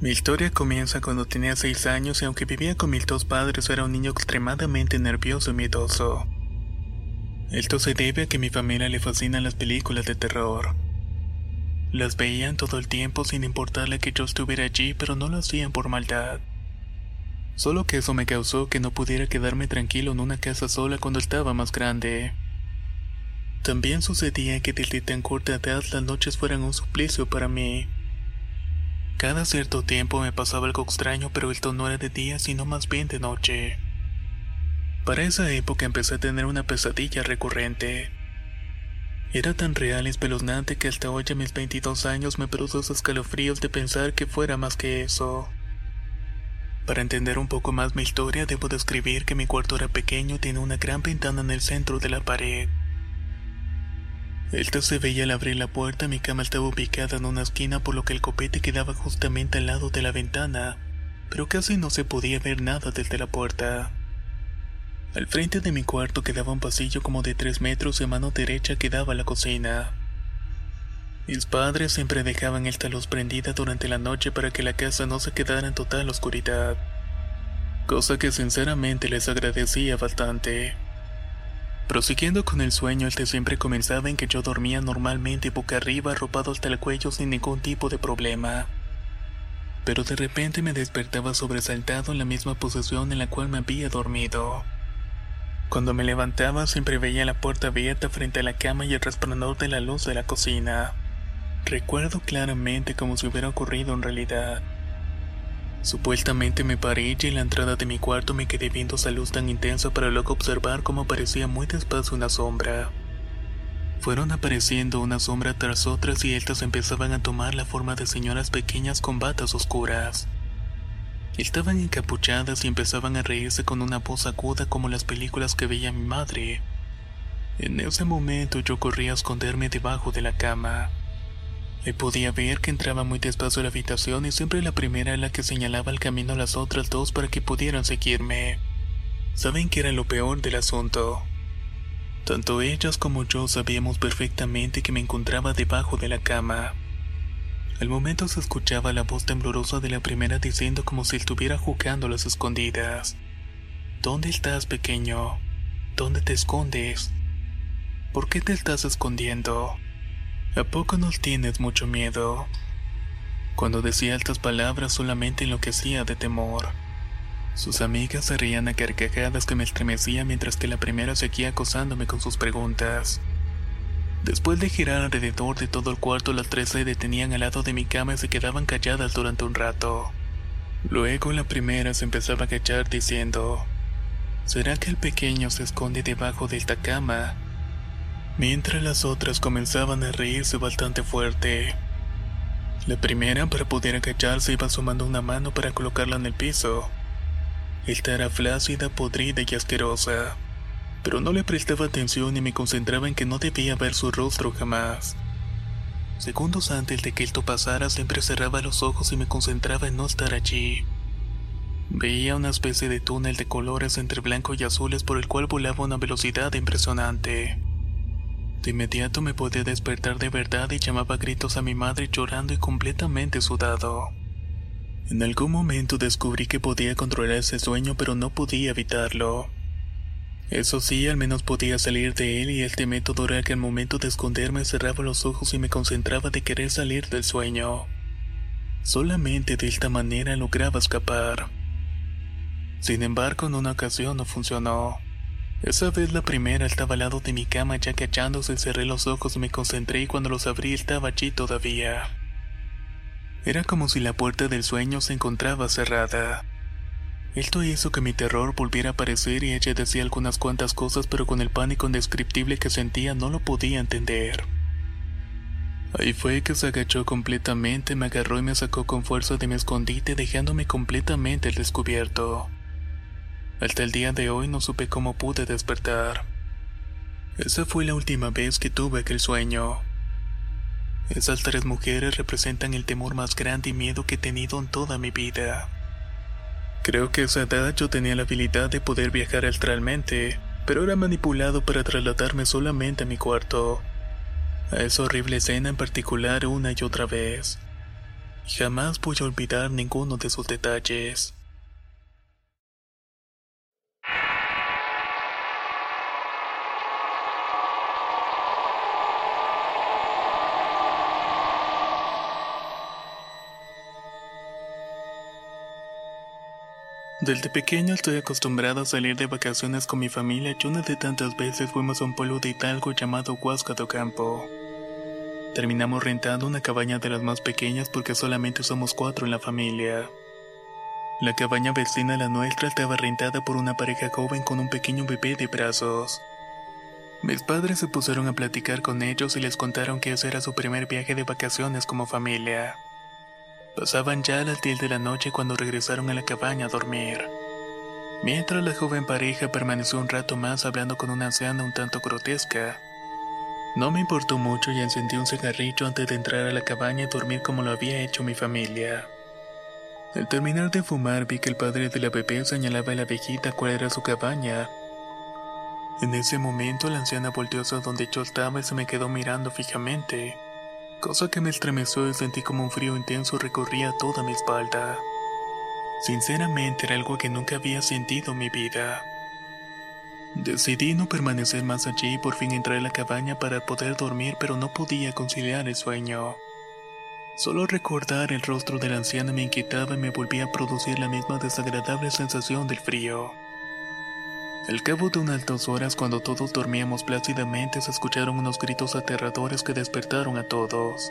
Mi historia comienza cuando tenía 6 años y aunque vivía con mis dos padres era un niño extremadamente nervioso y miedoso. Esto se debe a que a mi familia le fascinan las películas de terror. Las veían todo el tiempo sin importarle que yo estuviera allí, pero no lo hacían por maldad. Solo que eso me causó que no pudiera quedarme tranquilo en una casa sola cuando estaba más grande. También sucedía que desde tan corta edad las noches fueran un suplicio para mí. Cada cierto tiempo me pasaba algo extraño, pero esto no era de día, sino más bien de noche. Para esa época empecé a tener una pesadilla recurrente. Era tan real y espeluznante que hasta hoy a mis 22 años me produjo escalofríos de pensar que fuera más que eso. Para entender un poco más mi historia, debo describir que mi cuarto era pequeño y tenía una gran ventana en el centro de la pared. Esta se veía al abrir la puerta, mi cama estaba ubicada en una esquina por lo que el copete quedaba justamente al lado de la ventana, pero casi no se podía ver nada desde la puerta. Al frente de mi cuarto quedaba un pasillo como de tres metros y a mano derecha quedaba la cocina. Mis padres siempre dejaban esta luz prendida durante la noche para que la casa no se quedara en total oscuridad, cosa que sinceramente les agradecía bastante. Prosiguiendo con el sueño, este siempre comenzaba en que yo dormía normalmente boca arriba, arropado hasta el cuello sin ningún tipo de problema. Pero de repente me despertaba sobresaltado en la misma posición en la cual me había dormido. Cuando me levantaba siempre veía la puerta abierta frente a la cama y el resplandor de la luz de la cocina. Recuerdo claramente como si hubiera ocurrido en realidad. Supuestamente me paré y en la entrada de mi cuarto me quedé viendo esa luz tan intensa para luego observar cómo aparecía muy despacio una sombra. Fueron apareciendo una sombra tras otras y estas empezaban a tomar la forma de señoras pequeñas con batas oscuras. Estaban encapuchadas y empezaban a reírse con una voz aguda como las películas que veía mi madre. En ese momento yo corrí a esconderme debajo de la cama. Me podía ver que entraba muy despacio a la habitación y siempre la primera era la que señalaba el camino a las otras dos para que pudieran seguirme. ¿Saben qué era lo peor del asunto? Tanto ellas como yo sabíamos perfectamente que me encontraba debajo de la cama. Al momento se escuchaba la voz temblorosa de la primera diciendo como si estuviera jugando las escondidas. ¿Dónde estás, pequeño? ¿Dónde te escondes? ¿Por qué te estás escondiendo? ¿A poco no tienes mucho miedo? Cuando decía estas palabras solamente enloquecía de temor. Sus amigas se reían a carcajadas que me estremecía mientras que la primera seguía acosándome con sus preguntas. Después de girar alrededor de todo el cuarto, las tres se detenían al lado de mi cama y se quedaban calladas durante un rato. Luego la primera se empezaba a agachar diciendo, ¿Será que el pequeño se esconde debajo de esta cama? Mientras las otras comenzaban a reírse bastante fuerte. La primera, para poder agacharse, iba sumando una mano para colocarla en el piso. Esta era flácida, podrida y asquerosa, pero no le prestaba atención y me concentraba en que no debía ver su rostro jamás. Segundos antes de que esto pasara, siempre cerraba los ojos y me concentraba en no estar allí. Veía una especie de túnel de colores entre blanco y azules por el cual volaba a una velocidad impresionante. De inmediato me podía despertar de verdad y llamaba a gritos a mi madre llorando y completamente sudado. En algún momento descubrí que podía controlar ese sueño pero no podía evitarlo. Eso sí, al menos podía salir de él y este método era que al momento de esconderme cerraba los ojos y me concentraba de querer salir del sueño. Solamente de esta manera lograba escapar. Sin embargo, en una ocasión no funcionó. Esa vez la primera estaba al lado de mi cama ya que cerré los ojos y me concentré y cuando los abrí estaba allí todavía. Era como si la puerta del sueño se encontraba cerrada. Esto hizo que mi terror volviera a aparecer y ella decía algunas cuantas cosas pero con el pánico indescriptible que sentía no lo podía entender. Ahí fue que se agachó completamente, me agarró y me sacó con fuerza de mi escondite dejándome completamente al descubierto. Hasta el día de hoy no supe cómo pude despertar. Esa fue la última vez que tuve aquel sueño. Esas tres mujeres representan el temor más grande y miedo que he tenido en toda mi vida. Creo que a esa edad yo tenía la habilidad de poder viajar astralmente, pero era manipulado para trasladarme solamente a mi cuarto. A esa horrible escena en particular una y otra vez. Jamás voy a olvidar ninguno de sus detalles. Desde pequeño estoy acostumbrado a salir de vacaciones con mi familia y una de tantas veces fuimos a un pueblo de Hidalgo llamado Huasca do Campo. Terminamos rentando una cabaña de las más pequeñas porque solamente somos cuatro en la familia. La cabaña vecina a la nuestra estaba rentada por una pareja joven con un pequeño bebé de brazos. Mis padres se pusieron a platicar con ellos y les contaron que ese era su primer viaje de vacaciones como familia. Pasaban ya las 10 de la noche cuando regresaron a la cabaña a dormir. Mientras la joven pareja permaneció un rato más hablando con una anciana un tanto grotesca. No me importó mucho y encendí un cigarrillo antes de entrar a la cabaña y dormir como lo había hecho mi familia. Al terminar de fumar vi que el padre de la bebé señalaba a la viejita cuál era su cabaña. En ese momento la anciana volteó hacia donde yo estaba y se me quedó mirando fijamente cosa que me estremeció y sentí como un frío intenso recorría toda mi espalda. Sinceramente era algo que nunca había sentido en mi vida. Decidí no permanecer más allí y por fin entré a la cabaña para poder dormir, pero no podía conciliar el sueño. Solo recordar el rostro de la anciana me inquietaba y me volvía a producir la misma desagradable sensación del frío. Al cabo de unas dos horas, cuando todos dormíamos plácidamente, se escucharon unos gritos aterradores que despertaron a todos.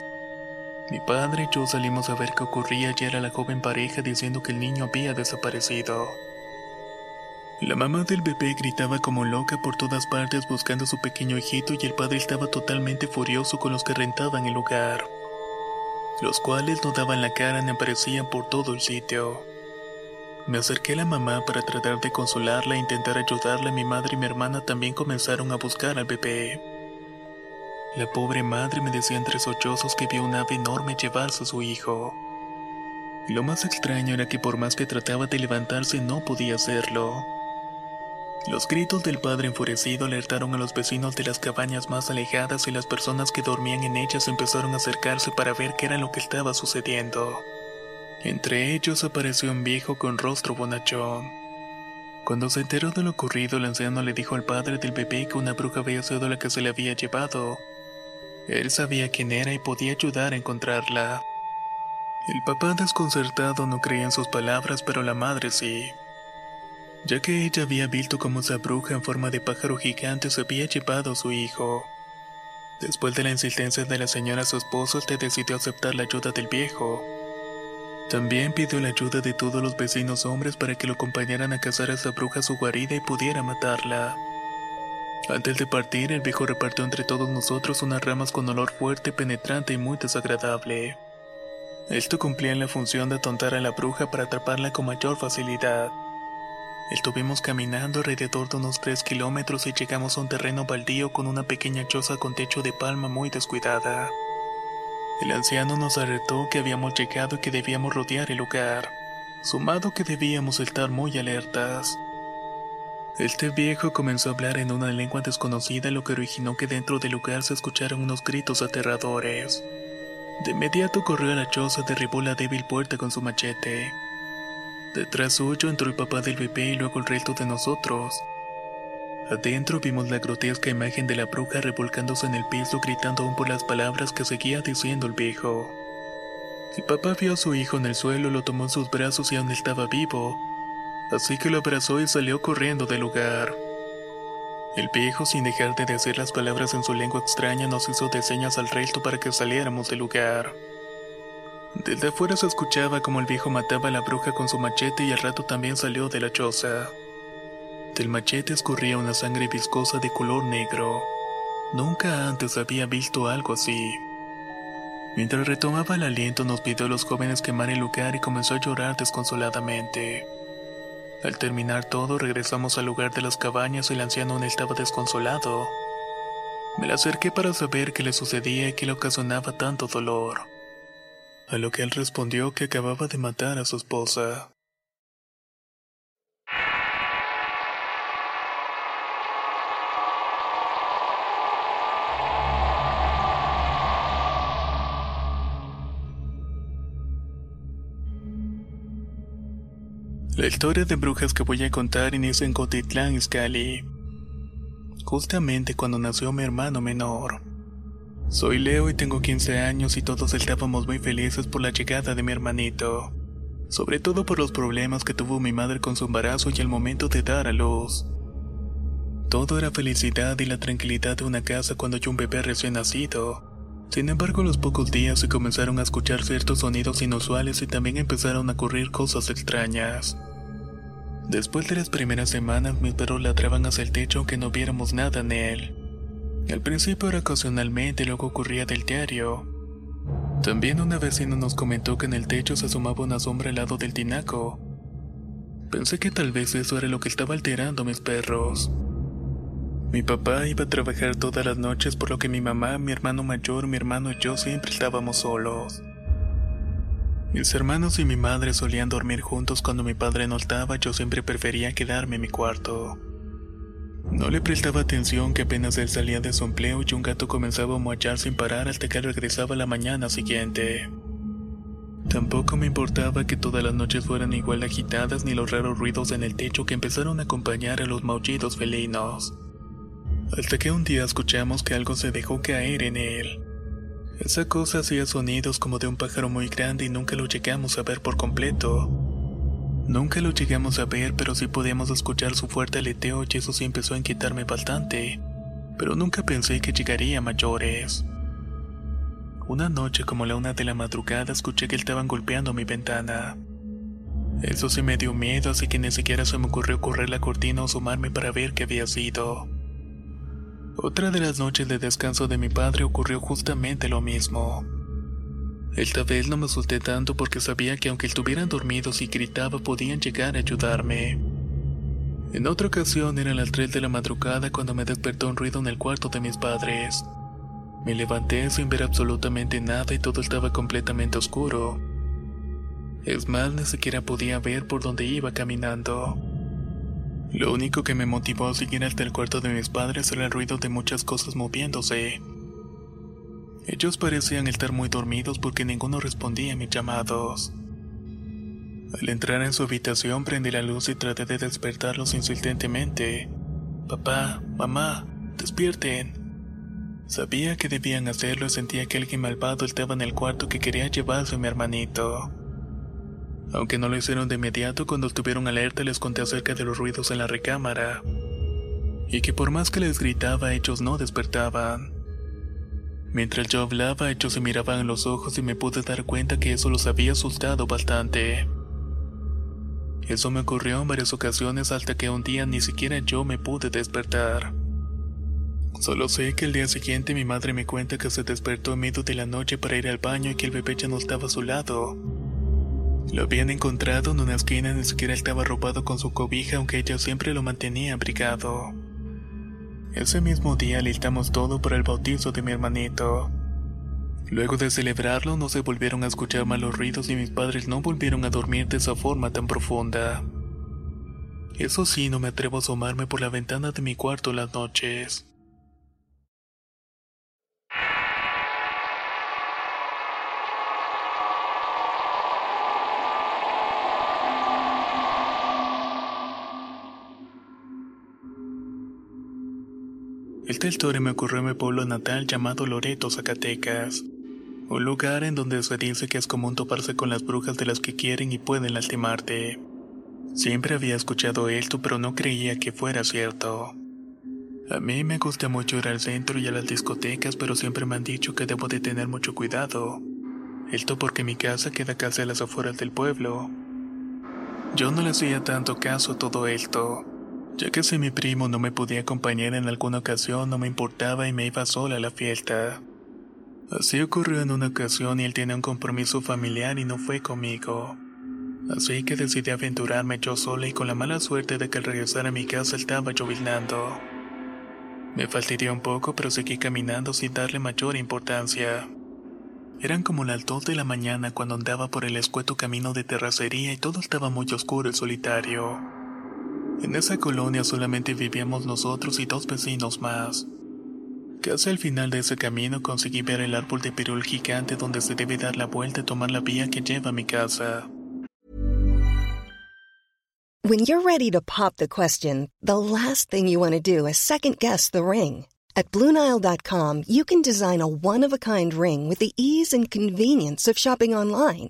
Mi padre y yo salimos a ver qué ocurría y era la joven pareja diciendo que el niño había desaparecido. La mamá del bebé gritaba como loca por todas partes buscando a su pequeño hijito y el padre estaba totalmente furioso con los que rentaban el lugar, los cuales no daban la cara ni aparecían por todo el sitio. Me acerqué a la mamá para tratar de consolarla e intentar ayudarla. Mi madre y mi hermana también comenzaron a buscar al bebé. La pobre madre me decía entre sollozos que vio un ave enorme llevarse a su hijo. Lo más extraño era que por más que trataba de levantarse no podía hacerlo. Los gritos del padre enfurecido alertaron a los vecinos de las cabañas más alejadas y las personas que dormían en ellas empezaron a acercarse para ver qué era lo que estaba sucediendo. Entre ellos apareció un viejo con rostro bonachón. Cuando se enteró de lo ocurrido, el anciano le dijo al padre del bebé que una bruja había sido la que se le había llevado. Él sabía quién era y podía ayudar a encontrarla. El papá desconcertado no creía en sus palabras, pero la madre sí. Ya que ella había visto cómo esa bruja en forma de pájaro gigante se había llevado a su hijo. Después de la insistencia de la señora su esposo, te decidió aceptar la ayuda del viejo. También pidió la ayuda de todos los vecinos hombres para que lo acompañaran a cazar a esa bruja a su guarida y pudiera matarla. Antes de partir, el viejo repartió entre todos nosotros unas ramas con olor fuerte, penetrante y muy desagradable. Esto cumplía la función de atontar a la bruja para atraparla con mayor facilidad. Estuvimos caminando alrededor de unos 3 kilómetros y llegamos a un terreno baldío con una pequeña choza con techo de palma muy descuidada. El anciano nos alertó que habíamos llegado y que debíamos rodear el lugar, sumado que debíamos estar muy alertas. Este viejo comenzó a hablar en una lengua desconocida, lo que originó que dentro del lugar se escucharan unos gritos aterradores. De inmediato corrió a la choza y derribó la débil puerta con su machete. Detrás suyo entró el papá del bebé y luego el resto de nosotros. Adentro vimos la grotesca imagen de la bruja revolcándose en el piso gritando aún por las palabras que seguía diciendo el viejo. Mi papá vio a su hijo en el suelo, lo tomó en sus brazos y aún estaba vivo, así que lo abrazó y salió corriendo del lugar. El viejo, sin dejar de decir las palabras en su lengua extraña, nos hizo de señas al resto para que saliéramos del lugar. Desde afuera se escuchaba como el viejo mataba a la bruja con su machete y al rato también salió de la choza. Del machete escurría una sangre viscosa de color negro. Nunca antes había visto algo así. Mientras retomaba el aliento nos pidió a los jóvenes quemar el lugar y comenzó a llorar desconsoladamente. Al terminar todo, regresamos al lugar de las cabañas y el anciano aún estaba desconsolado. Me le acerqué para saber qué le sucedía y qué le ocasionaba tanto dolor. A lo que él respondió que acababa de matar a su esposa. La historia de brujas que voy a contar inicia en Cotitlán, Izcalli. Justamente cuando nació mi hermano menor. Soy Leo y tengo 15 años y todos estábamos muy felices por la llegada de mi hermanito. Sobre todo por los problemas que tuvo mi madre con su embarazo y el momento de dar a luz. Todo era felicidad y la tranquilidad de una casa cuando hay un bebé recién nacido. Sin embargo, a los pocos días se comenzaron a escuchar ciertos sonidos inusuales y también empezaron a ocurrir cosas extrañas. Después de las primeras semanas, mis perros ladraban hacia el techo aunque no viéramos nada en él. Al principio era ocasionalmente, luego ocurría del diario. También una vecina nos comentó que en el techo se asomaba una sombra al lado del tinaco. Pensé que tal vez eso era lo que estaba alterando a mis perros. Mi papá iba a trabajar todas las noches, por lo que mi mamá, mi hermano mayor, mi hermano y yo siempre estábamos solos. Mis hermanos y mi madre solían dormir juntos cuando mi padre no estaba, yo siempre prefería quedarme en mi cuarto. No le prestaba atención que apenas él salía de su empleo y un gato comenzaba a mochar sin parar hasta que regresaba la mañana siguiente. Tampoco me importaba que todas las noches fueran igual agitadas ni los raros ruidos en el techo que empezaron a acompañar a los maullidos felinos. Hasta que un día escuchamos que algo se dejó caer en él. Esa cosa hacía sonidos como de un pájaro muy grande y nunca lo llegamos a ver por completo. Nunca lo llegamos a ver, pero sí podíamos escuchar su fuerte aleteo y eso sí empezó a inquietarme bastante. Pero nunca pensé que llegaría a mayores. Una noche como la una de la madrugada escuché que estaban golpeando mi ventana. Eso sí me dio miedo, así que ni siquiera se me ocurrió correr la cortina o asomarme para ver qué había sido. Otra de las noches de descanso de mi padre ocurrió justamente lo mismo. Esta vez no me asusté tanto porque sabía que aunque estuvieran dormidos y gritaba podían llegar a ayudarme. En otra ocasión eran las 3 de la madrugada cuando me despertó un ruido en el cuarto de mis padres. Me levanté sin ver absolutamente nada y todo estaba completamente oscuro. Es más, ni siquiera podía ver por dónde iba caminando. Lo único que me motivó a seguir hasta el cuarto de mis padres era el ruido de muchas cosas moviéndose. Ellos parecían estar muy dormidos porque ninguno respondía a mis llamados. Al entrar en su habitación prendí la luz y traté de despertarlos insistentemente. Papá, mamá, despierten. Sabía que debían hacerlo y sentía que alguien malvado estaba en el cuarto que quería llevarse a mi hermanito. Aunque no lo hicieron de inmediato, cuando estuvieron alerta les conté acerca de los ruidos en la recámara. Y que por más que les gritaba, ellos no despertaban. Mientras yo hablaba, ellos se miraban en los ojos y me pude dar cuenta que eso los había asustado bastante. Eso me ocurrió en varias ocasiones hasta que un día ni siquiera yo me pude despertar. Solo sé que el día siguiente mi madre me cuenta que se despertó en medio de la noche para ir al baño y que el bebé ya no estaba a su lado. Lo habían encontrado en una esquina, ni siquiera estaba arropado con su cobija, aunque ella siempre lo mantenía abrigado. Ese mismo día listamos todo para el bautizo de mi hermanito. Luego de celebrarlo no se volvieron a escuchar malos ruidos y mis padres no volvieron a dormir de esa forma tan profunda. Eso sí, no me atrevo a asomarme por la ventana de mi cuarto las noches. Esta historia me ocurrió en mi pueblo natal llamado Loreto, Zacatecas. Un lugar en donde se dice que es común toparse con las brujas de las que quieren y pueden lastimarte. Siempre había escuchado esto, pero no creía que fuera cierto. A mí me gusta mucho ir al centro y a las discotecas, pero siempre me han dicho que debo de tener mucho cuidado. Esto porque mi casa queda casi a las afueras del pueblo. Yo no le hacía tanto caso a todo esto, ya que si mi primo no me podía acompañar en alguna ocasión no me importaba y me iba sola a la fiesta. Así ocurrió en una ocasión y él tiene un compromiso familiar y no fue conmigo. Así que decidí aventurarme yo sola y con la mala suerte de que al regresar a mi casa estaba lloviznando. Me fastidió un poco pero seguí caminando sin darle mayor importancia. Eran como las dos de la mañana cuando andaba por el escueto camino de terracería y todo estaba muy oscuro y solitario. En esa colonia solamente vivíamos nosotros y dos vecinos más. Casi al final de ese camino conseguí ver el árbol de pirul gigante donde se debe dar la vuelta y tomar la vía que lleva a mi casa. When you're ready to pop the question, the last thing you want to do is second guess the ring. At Bluenile.com, you can design a one of a kind ring with the ease and convenience of shopping online.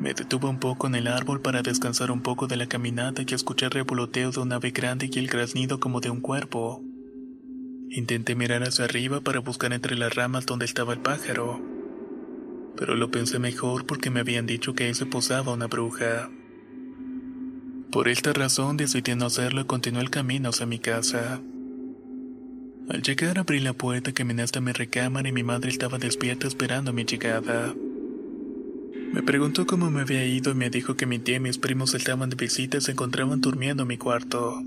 Me detuve un poco en el árbol para descansar un poco de la caminata y escuchar el revoloteo de un ave grande y el graznido como de un cuerpo. Intenté mirar hacia arriba para buscar entre las ramas donde estaba el pájaro, pero lo pensé mejor porque me habían dicho que ahí se posaba una bruja. Por esta razón decidí no hacerlo y continué el camino hacia mi casa. Al llegar abrí la puerta, caminé hasta mi recámara y mi madre estaba despierta esperando mi llegada. Me preguntó cómo me había ido y me dijo que mi tía y mis primos estaban de visita y se encontraban durmiendo en mi cuarto.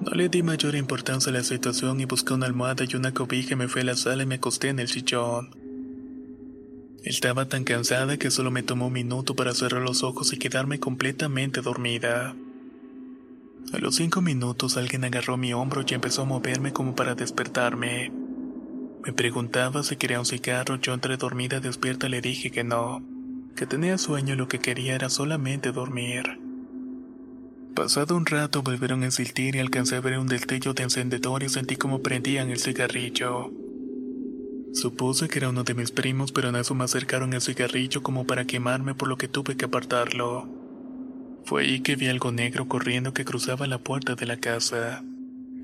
No le di mayor importancia a la situación y busqué una almohada y una cobija y me fui a la sala y me acosté en el sillón. Estaba tan cansada que solo me tomó un minuto para cerrar los ojos y quedarme completamente dormida. A los cinco minutos alguien agarró mi hombro y empezó a moverme como para despertarme. Me preguntaba si quería un cigarro, yo entre dormida despierta le dije que no que tenía sueño y lo que quería era solamente dormir. Pasado un rato volvieron a insistir y alcancé a ver un destello de encendedor y sentí como prendían el cigarrillo. Supuse que era uno de mis primos, pero en eso me acercaron el cigarrillo como para quemarme por lo que tuve que apartarlo. Fue ahí que vi algo negro corriendo que cruzaba la puerta de la casa.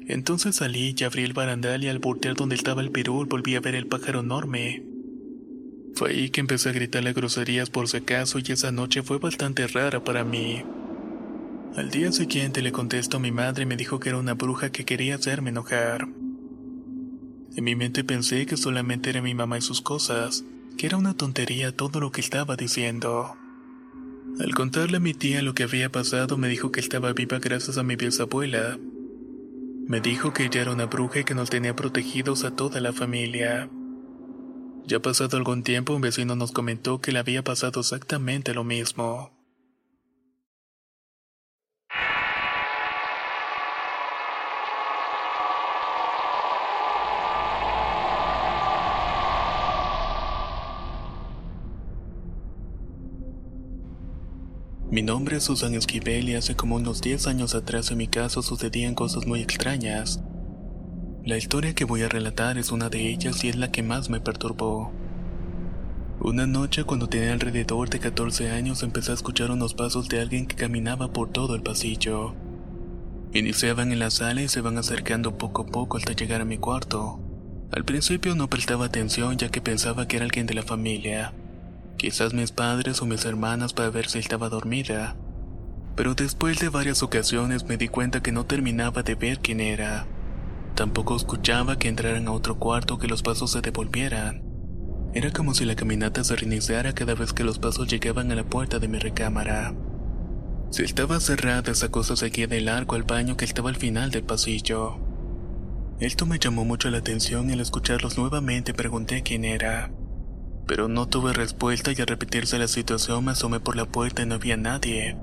Entonces salí y abrí el barandal y al voltear donde estaba el pirul volví a ver el pájaro enorme. Fue ahí que empecé a gritarle groserías por si acaso y esa noche fue bastante rara para mí. Al día siguiente le contesto a mi madre y me dijo que era una bruja que quería hacerme enojar. En mi mente pensé que solamente era mi mamá y sus cosas, que era una tontería todo lo que estaba diciendo. Al contarle a mi tía lo que había pasado me dijo que estaba viva gracias a mi bisabuela. Me dijo que ella era una bruja y que nos tenía protegidos a toda la familia. Ya pasado algún tiempo, un vecino nos comentó que le había pasado exactamente lo mismo. Mi nombre es Susan Esquivel y hace como unos 10 años atrás en mi casa sucedían cosas muy extrañas. La historia que voy a relatar es una de ellas y es la que más me perturbó. Una noche cuando tenía alrededor de 14 años empecé a escuchar unos pasos de alguien que caminaba por todo el pasillo. Iniciaban en la sala y se van acercando poco a poco hasta llegar a mi cuarto. Al principio no prestaba atención ya que pensaba que era alguien de la familia, quizás mis padres o mis hermanas para ver si estaba dormida, Pero después de varias ocasiones me di cuenta que no terminaba de ver quién era. Tampoco escuchaba que entraran a otro cuarto que los pasos se devolvieran. Era como si la caminata se reiniciara cada vez que los pasos llegaban a la puerta de mi recámara. Si estaba cerrada, esa cosa seguía del arco al baño que estaba al final del pasillo. Esto me llamó mucho la atención y al escucharlos nuevamente pregunté quién era. Pero no tuve respuesta y al repetirse la situación me asomé por la puerta y no había nadie.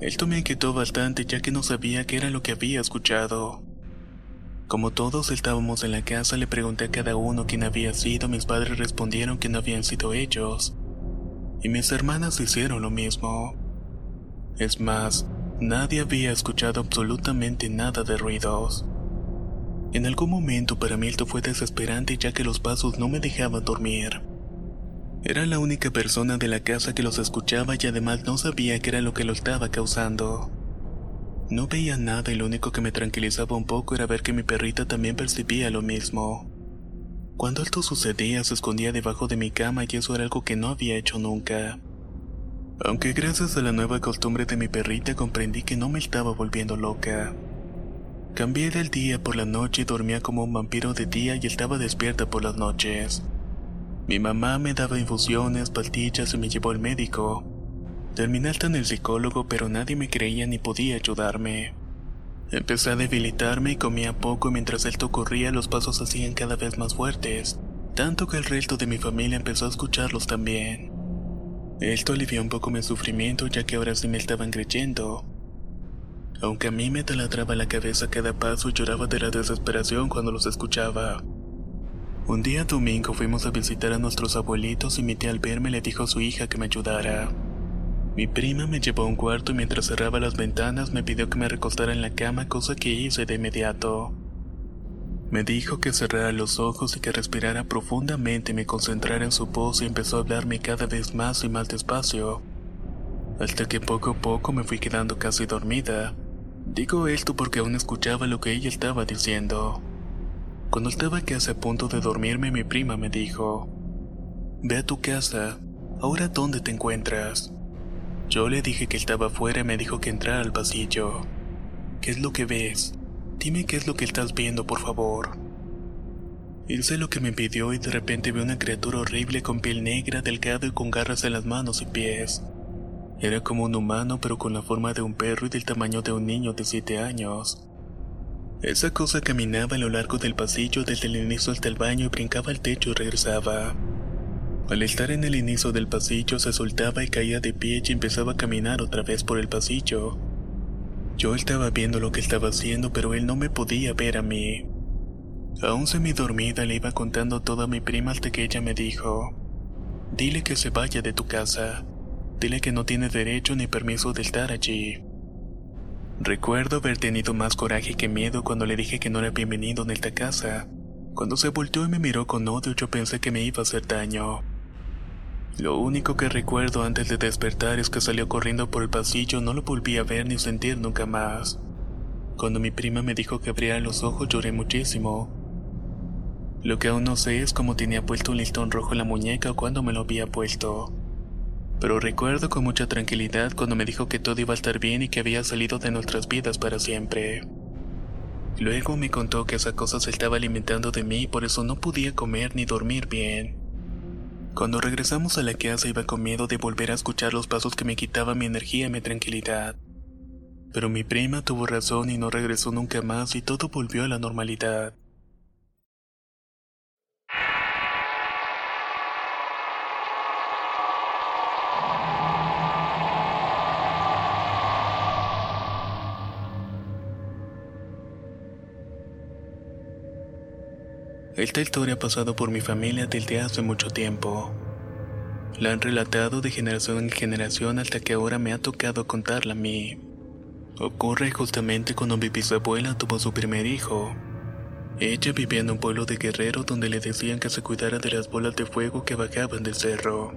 Esto me inquietó bastante ya que no sabía qué era lo que había escuchado. Como todos estábamos en la casa, le pregunté a cada uno quién había sido. Mis padres respondieron que no habían sido ellos. Y mis hermanas hicieron lo mismo. Es más, nadie había escuchado absolutamente nada de ruidos. En algún momento para mí esto fue desesperante ya que los pasos no me dejaban dormir. Era la única persona de la casa que los escuchaba y además no sabía qué era lo que lo estaba causando. No veía nada y lo único que me tranquilizaba un poco era ver que mi perrita también percibía lo mismo. Cuando esto sucedía se escondía debajo de mi cama y eso era algo que no había hecho nunca. Aunque gracias a la nueva costumbre de mi perrita comprendí que no me estaba volviendo loca. Cambié del día por la noche y dormía como un vampiro de día y estaba despierta por las noches. Mi mamá me daba infusiones, pastillas y me llevó al médico. Terminé hasta en el psicólogo, pero nadie me creía ni podía ayudarme. Empecé a debilitarme y comía poco y mientras esto ocurría los pasos hacían cada vez más fuertes, tanto que el resto de mi familia empezó a escucharlos también. Esto alivió un poco mi sufrimiento ya que ahora sí me estaban creyendo. Aunque a mí me taladraba la cabeza cada paso y lloraba de la desesperación cuando los escuchaba. Un día domingo fuimos a visitar a nuestros abuelitos y mi tía al verme le dijo a su hija que me ayudara. Mi prima me llevó a un cuarto y mientras cerraba las ventanas me pidió que me recostara en la cama, cosa que hice de inmediato. Me dijo que cerrara los ojos y que respirara profundamente me concentrara en su voz y empezó a hablarme cada vez más y más despacio, hasta que poco a poco me fui quedando casi dormida. Digo esto porque aún escuchaba lo que ella estaba diciendo. Cuando estaba casi a punto de dormirme, mi prima me dijo, Ve a tu casa, ¿ahora dónde te encuentras? Yo le dije que estaba afuera y me dijo que entrara al pasillo. ¿Qué es lo que ves? Dime qué es lo que estás viendo, por favor. Hice lo que me pidió y de repente vi una criatura horrible con piel negra, delgada y con garras en las manos y pies. Era como un humano pero con la forma de un perro y del tamaño de un niño de 7 años. Esa cosa caminaba a lo largo del pasillo desde el inicio hasta el baño y brincaba al techo y regresaba. Al estar en el inicio del pasillo se soltaba y caía de pie y empezaba a caminar otra vez por el pasillo. Yo estaba viendo lo que estaba haciendo pero él no me podía ver a mí. Aún dormida le iba contando todo a mi prima hasta que ella me dijo, Dile que se vaya de tu casa. Dile que no tiene derecho ni permiso de estar allí. Recuerdo haber tenido más coraje que miedo cuando le dije que no era bienvenido en esta casa. Cuando se volteó y me miró con odio yo pensé que me iba a hacer daño. Lo único que recuerdo antes de despertar es que salió corriendo por el pasillo, no lo volví a ver ni sentir nunca más. Cuando mi prima me dijo que abriera los ojos lloré muchísimo. Lo que aún no sé es cómo tenía puesto un listón rojo en la muñeca o cuándo me lo había puesto pero recuerdo con mucha tranquilidad cuando me dijo que todo iba a estar bien y que había salido de nuestras vidas para siempre. Luego me contó que esa cosa se estaba alimentando de mí y por eso no podía comer ni dormir bien. Cuando regresamos a la casa iba con miedo de volver a escuchar los pasos que me quitaban mi energía y mi tranquilidad. Pero mi prima tuvo razón y no regresó nunca más y todo volvió a la normalidad. Esta historia ha pasado por mi familia desde hace mucho tiempo. La han relatado de generación en generación hasta que ahora me ha tocado contarla a mí. Ocurre justamente cuando mi bisabuela tuvo su primer hijo. Ella vivía en un pueblo de guerrero donde le decían que se cuidara de las bolas de fuego que bajaban del cerro.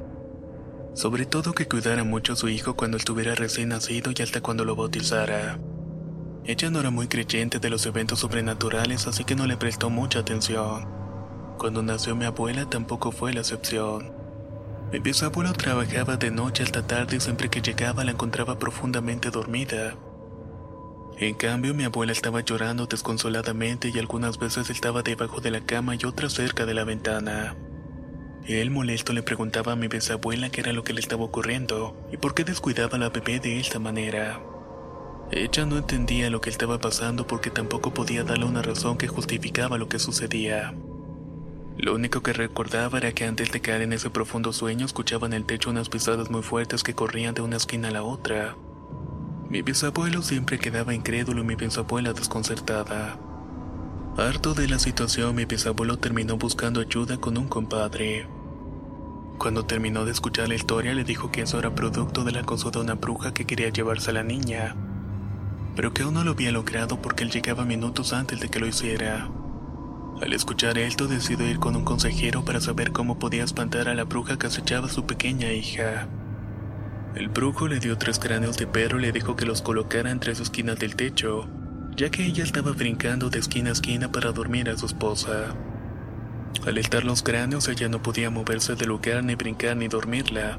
Sobre todo que cuidara mucho a su hijo cuando estuviera recién nacido y hasta cuando lo bautizara. Ella no era muy creyente de los eventos sobrenaturales, así que no le prestó mucha atención. Cuando nació mi abuela tampoco fue la excepción. Mi bisabuelo trabajaba de noche hasta tarde y siempre que llegaba la encontraba profundamente dormida. En cambio, mi abuela estaba llorando desconsoladamente y algunas veces estaba debajo de la cama y otras cerca de la ventana. Él molesto le preguntaba a mi bisabuela qué era lo que le estaba ocurriendo y por qué descuidaba a la bebé de esta manera. Ella no entendía lo que estaba pasando porque tampoco podía darle una razón que justificaba lo que sucedía. Lo único que recordaba era que antes de caer en ese profundo sueño escuchaba en el techo unas pisadas muy fuertes que corrían de una esquina a la otra. Mi bisabuelo siempre quedaba incrédulo y mi bisabuela desconcertada. Harto de la situación, mi bisabuelo terminó buscando ayuda con un compadre. Cuando terminó de escuchar la historia, le dijo que eso era producto del acoso de una bruja que quería llevarse a la niña, pero que aún no lo había logrado porque él llegaba minutos antes de que lo hiciera. Al escuchar esto, decidió ir con un consejero para saber cómo podía espantar a la bruja que acechaba a su pequeña hija. El brujo le dio tres cráneos de perro y le dijo que los colocara en tres esquinas del techo, ya que ella estaba brincando de esquina a esquina para dormir a su esposa. Al estar los cráneos, ella no podía moverse del lugar, ni brincar, ni dormirla.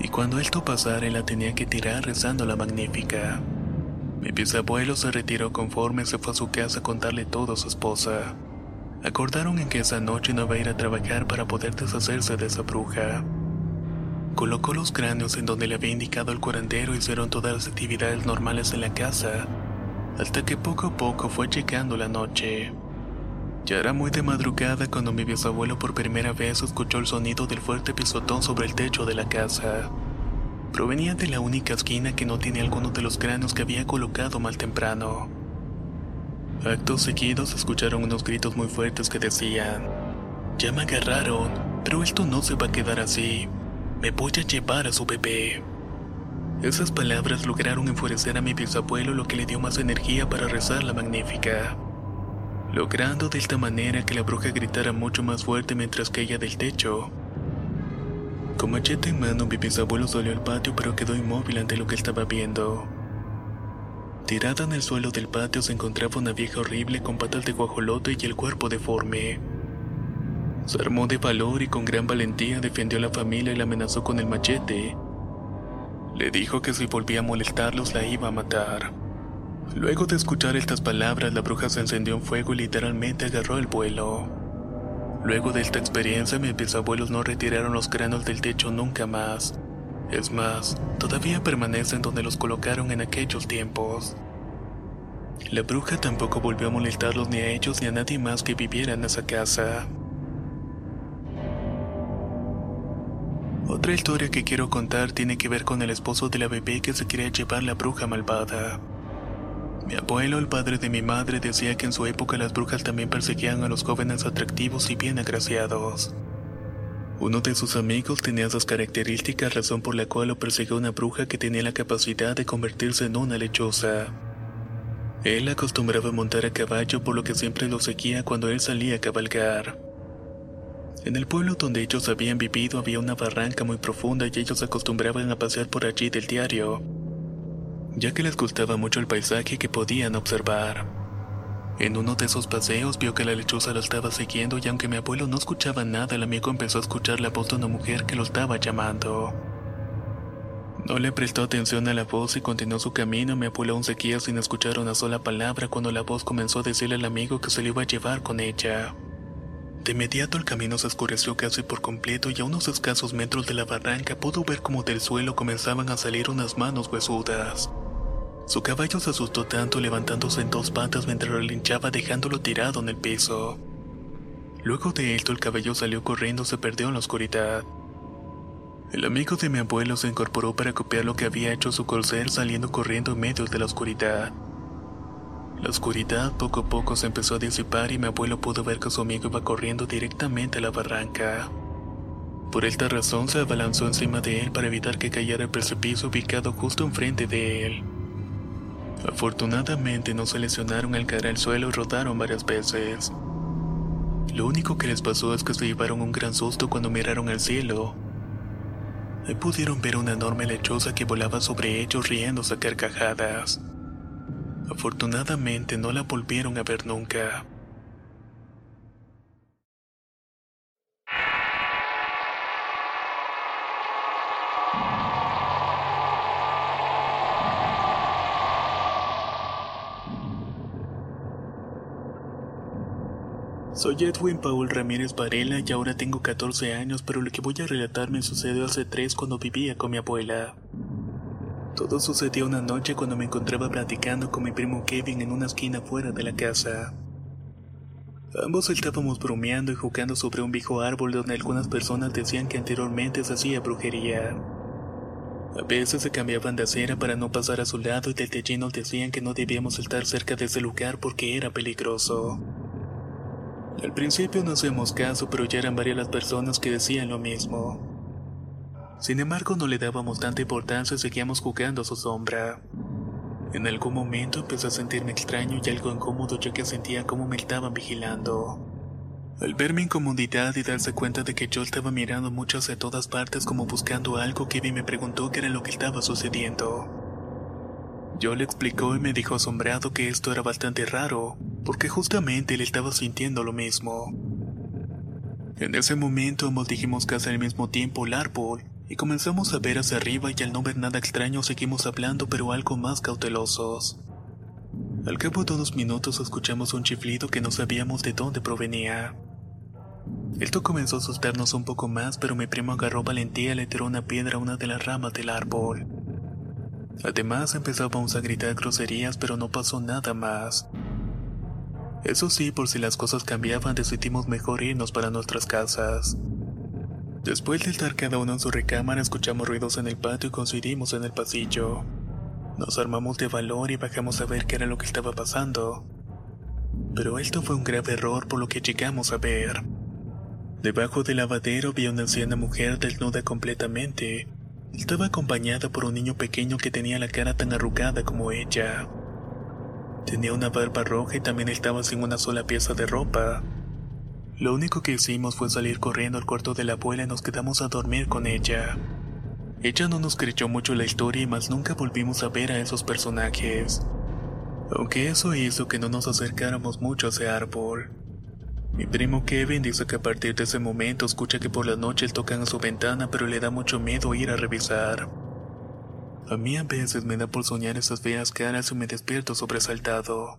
Y cuando esto pasara, la tenía que tirar rezando la magnífica. Mi bisabuelo se retiró conforme se fue a su casa a contarle todo a su esposa. Acordaron en que esa noche no iba a ir a trabajar para poder deshacerse de esa bruja. Colocó los cráneos en donde le había indicado el curandero y hicieron todas las actividades normales en la casa, hasta que poco a poco fue llegando la noche. Ya era muy de madrugada cuando mi bisabuelo por primera vez escuchó el sonido del fuerte pisotón sobre el techo de la casa. Provenía de la única esquina que no tenía alguno de los cráneos que había colocado mal temprano. Actos seguidos escucharon unos gritos muy fuertes que decían, ya me agarraron, pero esto no se va a quedar así. Me voy a llevar a su bebé. Esas palabras lograron enfurecer a mi bisabuelo lo que le dio más energía para rezar la magnífica, logrando de esta manera que la bruja gritara mucho más fuerte mientras caía del techo. Con machete en mano mi bisabuelo salió al patio pero quedó inmóvil ante lo que estaba viendo. Tirada en el suelo del patio se encontraba una vieja horrible con patas de guajolote y el cuerpo deforme. Se armó de valor y con gran valentía defendió a la familia y la amenazó con el machete. Le dijo que si volvía a molestarlos la iba a matar. Luego de escuchar estas palabras, la bruja se encendió en fuego y literalmente agarró el vuelo. Luego de esta experiencia, mis bisabuelos no retiraron los cráneos del techo nunca más. Es más, todavía permanecen donde los colocaron en aquellos tiempos. La bruja tampoco volvió a molestarlos ni a ellos ni a nadie más que viviera en esa casa. Otra historia que quiero contar tiene que ver con el esposo de la bebé que se quería llevar la bruja malvada. Mi abuelo, el padre de mi madre, decía que en su época las brujas también perseguían a los jóvenes atractivos y bien agraciados. Uno de sus amigos tenía esas características, razón por la cual lo persiguió una bruja que tenía la capacidad de convertirse en una lechosa. Él acostumbraba montar a caballo por lo que siempre lo seguía cuando él salía a cabalgar. En el pueblo donde ellos habían vivido había una barranca muy profunda y ellos acostumbraban a pasear por allí del diario, ya que les gustaba mucho el paisaje que podían observar. En uno de esos paseos vio que la lechuza lo estaba siguiendo y aunque mi abuelo no escuchaba nada, el amigo empezó a escuchar la voz de una mujer que lo estaba llamando. No le prestó atención a la voz y continuó su camino. Mi abuelo aún seguía sin escuchar una sola palabra cuando la voz comenzó a decirle al amigo que se lo iba a llevar con ella. De inmediato el camino se oscureció casi por completo y a unos escasos metros de la barranca pudo ver como del suelo comenzaban a salir unas manos huesudas. Su caballo se asustó tanto levantándose en dos patas mientras relinchaba dejándolo tirado en el piso. Luego de esto el caballo salió corriendo y se perdió en la oscuridad. El amigo de mi abuelo se incorporó para copiar lo que había hecho su corcel saliendo corriendo en medio de la oscuridad. La oscuridad poco a poco se empezó a disipar y mi abuelo pudo ver que su amigo iba corriendo directamente a la barranca. Por esta razón se abalanzó encima de él para evitar que cayera el precipicio ubicado justo enfrente de él. Afortunadamente no se lesionaron al caer al suelo y rodaron varias veces. Lo único que les pasó es que se llevaron un gran susto cuando miraron al cielo. Pudieron ver una enorme lechosa que volaba sobre ellos riéndose a carcajadas. Afortunadamente no la volvieron a ver nunca. Soy Edwin Paul Ramírez Varela y ahora tengo 14 años, pero lo que voy a relatar me sucedió hace 3 cuando vivía con mi abuela. Todo sucedió una noche cuando me encontraba platicando con mi primo Kevin en una esquina fuera de la casa. Ambos estábamos bromeando y jugando sobre un viejo árbol donde algunas personas decían que anteriormente se hacía brujería. A veces se cambiaban de acera para no pasar a su lado y desde allí nos decían que no debíamos estar cerca de ese lugar porque era peligroso. Al principio no hacíamos caso, pero ya eran varias las personas que decían lo mismo. Sin embargo, no le dábamos tanta importancia y seguíamos jugando a su sombra. En algún momento empecé a sentirme extraño y algo incómodo ya que sentía como me estaban vigilando. Al ver mi incomodidad y darse cuenta de que yo estaba mirando mucho hacia todas partes como buscando algo, Kevin me preguntó qué era lo que estaba sucediendo. Yo le explicó y me dijo asombrado que esto era bastante raro, porque justamente él estaba sintiendo lo mismo. En ese momento ambos dijimos casi al mismo tiempo el árbol, y comenzamos a ver hacia arriba y al no ver nada extraño seguimos hablando pero algo más cautelosos. Al cabo de unos minutos escuchamos un chiflido que no sabíamos de dónde provenía. Esto comenzó a asustarnos un poco más, pero mi primo agarró valentía y le tiró una piedra a una de las ramas del árbol. Además empezábamos a gritar groserías, pero no pasó nada más. Eso sí, por si las cosas cambiaban, decidimos mejor irnos para nuestras casas. Después de estar cada uno en su recámara, escuchamos ruidos en el patio y coincidimos en el pasillo. Nos armamos de valor y bajamos a ver qué era lo que estaba pasando. Pero esto fue un grave error por lo que llegamos a ver. Debajo del lavadero vi una anciana mujer desnuda completamente. Estaba acompañada por un niño pequeño que tenía la cara tan arrugada como ella. Tenía una barba roja y también estaba sin una sola pieza de ropa. Lo único que hicimos fue salir corriendo al cuarto de la abuela y nos quedamos a dormir con ella. Ella no nos creyó mucho la historia y más nunca volvimos a ver a esos personajes. Aunque eso hizo que no nos acercáramos mucho a ese árbol. Mi primo Kevin dice que a partir de ese momento escucha que por la noche tocan a su ventana pero le da mucho miedo ir a revisar. A mí a veces me da por soñar esas feas caras y me despierto sobresaltado.